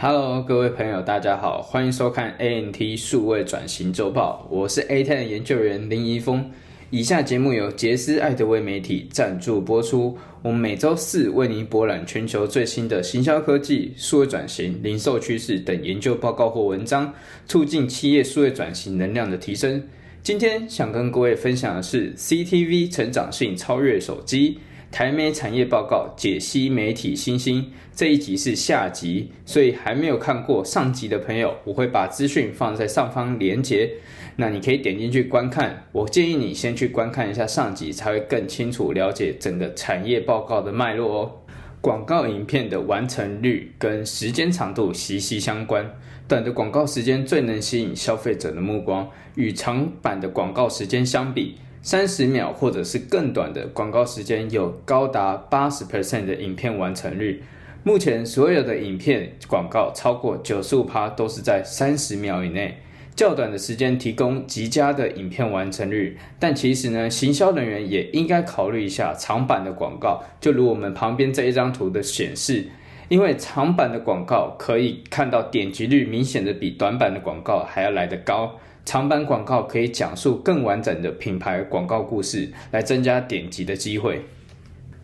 Hello，各位朋友，大家好，欢迎收看 ANT 数位转型周报，我是 A Ten 研究员林怡峰。以下节目由杰斯艾德威媒体赞助播出。我们每周四为您博览全球最新的行销科技、数位转型、零售趋势等研究报告或文章，促进企业数位转型能量的提升。今天想跟各位分享的是 CTV 成长性超越手机。台媒产业报告解析媒体新兴这一集是下集，所以还没有看过上集的朋友，我会把资讯放在上方连结，那你可以点进去观看。我建议你先去观看一下上集，才会更清楚了解整个产业报告的脉络哦。广告影片的完成率跟时间长度息息相关，短的广告时间最能吸引消费者的目光，与长版的广告时间相比。三十秒或者是更短的广告时间，有高达八十 percent 的影片完成率。目前所有的影片广告超过九十五趴都是在三十秒以内，较短的时间提供极佳的影片完成率。但其实呢，行销人员也应该考虑一下长版的广告，就如我们旁边这一张图的显示，因为长版的广告可以看到点击率明显的比短版的广告还要来得高。长版广告可以讲述更完整的品牌广告故事，来增加点击的机会。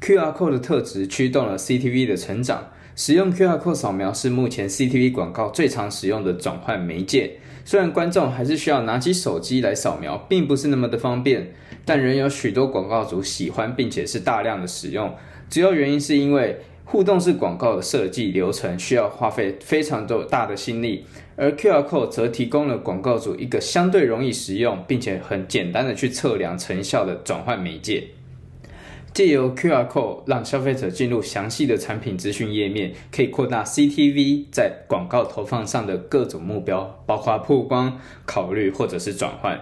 QR code 的特质驱动了 CTV 的成长。使用 QR code 扫描是目前 CTV 广告最常使用的转换媒介。虽然观众还是需要拿起手机来扫描，并不是那么的方便，但仍有许多广告主喜欢，并且是大量的使用。主要原因是因为。互动式广告的设计流程需要花费非常多大的心力，而 QR Code 则提供了广告主一个相对容易使用，并且很简单的去测量成效的转换媒介。借由 QR Code 让消费者进入详细的产品资讯页面，可以扩大 CTV 在广告投放上的各种目标，包括曝光、考虑或者是转换。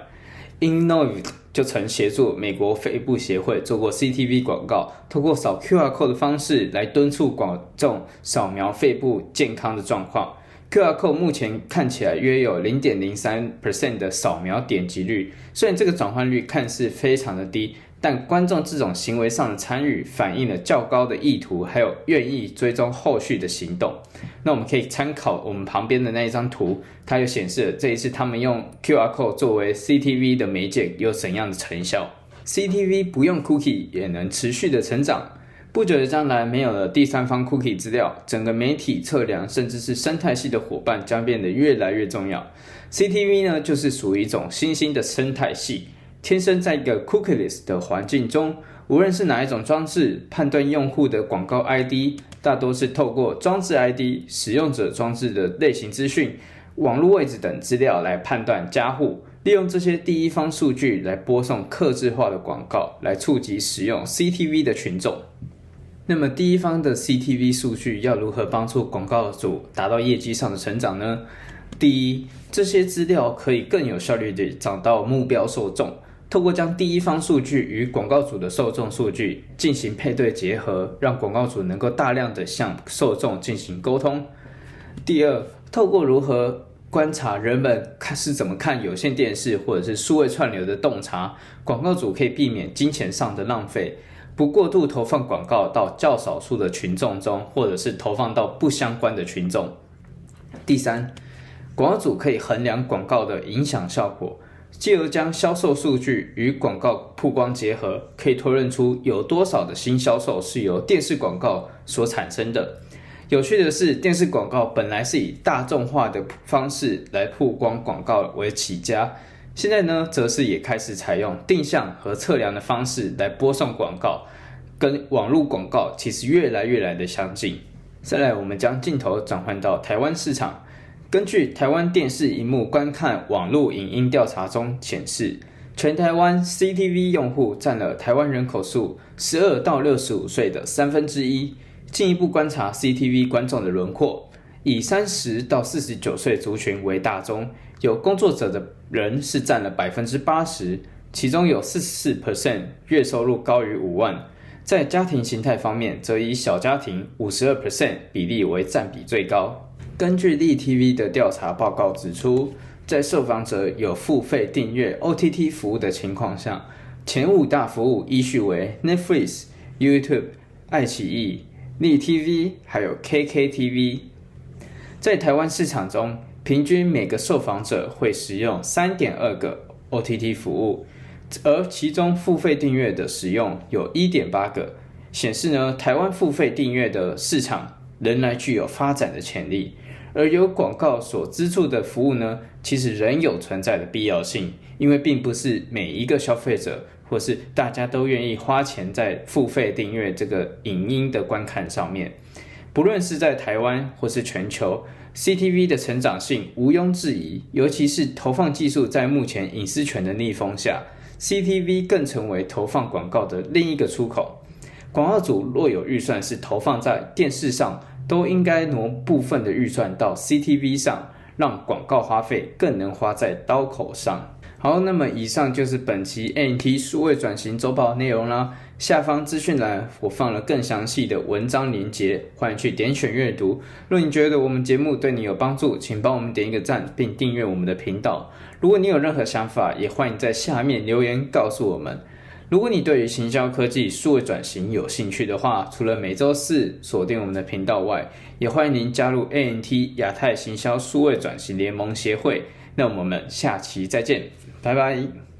Innov 就曾协助美国肺部协会做过 CTV 广告，通过扫 QR code 的方式来敦促广众扫描肺部健康的状况。QR code 目前看起来约有零点零三 percent 的扫描点击率，虽然这个转换率看似非常的低。但观众这种行为上的参与，反映了较高的意图，还有愿意追踪后续的行动。那我们可以参考我们旁边的那一张图，它就显示了这一次他们用 QR code 作为 CTV 的媒介有怎样的成效。CTV 不用 cookie 也能持续的成长。不久的将来，没有了第三方 cookie 资料，整个媒体测量甚至是生态系的伙伴将变得越来越重要。CTV 呢，就是属于一种新兴的生态系。天生在一个 cookieless 的环境中，无论是哪一种装置，判断用户的广告 ID，大多是透过装置 ID、使用者装置的类型资讯、网络位置等资料来判断加户，利用这些第一方数据来播送客制化的广告，来触及使用 CTV 的群众。那么，第一方的 CTV 数据要如何帮助广告主达到业绩上的成长呢？第一，这些资料可以更有效率地找到目标受众。透过将第一方数据与广告主的受众数据进行配对结合，让广告主能够大量的向受众进行沟通。第二，透过如何观察人们看是怎么看有线电视或者是数位串流的洞察，广告主可以避免金钱上的浪费，不过度投放广告到较少数的群众中，或者是投放到不相关的群众。第三，广告主可以衡量广告的影响效果。继而将销售数据与广告曝光结合，可以推论出有多少的新销售是由电视广告所产生的。有趣的是，电视广告本来是以大众化的方式来曝光广告为起家，现在呢，则是也开始采用定向和测量的方式来播送广告，跟网络广告其实越来越来的相近。再来，我们将镜头转换到台湾市场。根据台湾电视荧幕观看网络影音调查中显示，全台湾 CTV 用户占了台湾人口数十二到六十五岁的三分之一。进一步观察 CTV 观众的轮廓，以三十到四十九岁族群为大宗，有工作者的人是占了百分之八十，其中有四十四 percent 月收入高于五万。在家庭形态方面，则以小家庭五十二 percent 比例为占比最高。根据立 TV 的调查报告指出，在受访者有付费订阅 OTT 服务的情况下，前五大服务依序为 Netflix、YouTube、爱奇艺、立 TV，还有 KKTV。在台湾市场中，平均每个受访者会使用三点二个 OTT 服务，而其中付费订阅的使用有一点八个，显示呢，台湾付费订阅的市场仍然具有发展的潜力。而由广告所资助的服务呢，其实仍有存在的必要性，因为并不是每一个消费者或是大家都愿意花钱在付费订阅这个影音的观看上面。不论是在台湾或是全球，CTV 的成长性毋庸置疑，尤其是投放技术在目前隐私权的逆风下，CTV 更成为投放广告的另一个出口。广告主若有预算是投放在电视上。都应该挪部分的预算到 CTV 上，让广告花费更能花在刀口上。好，那么以上就是本期 NT 数位转型周报内容啦。下方资讯栏我放了更详细的文章连接，欢迎去点选阅读。若你觉得我们节目对你有帮助，请帮我们点一个赞，并订阅我们的频道。如果你有任何想法，也欢迎在下面留言告诉我们。如果你对于行销科技数位转型有兴趣的话，除了每周四锁定我们的频道外，也欢迎您加入 ANT 亚太行销数位转型联盟协会。那我们下期再见，拜拜。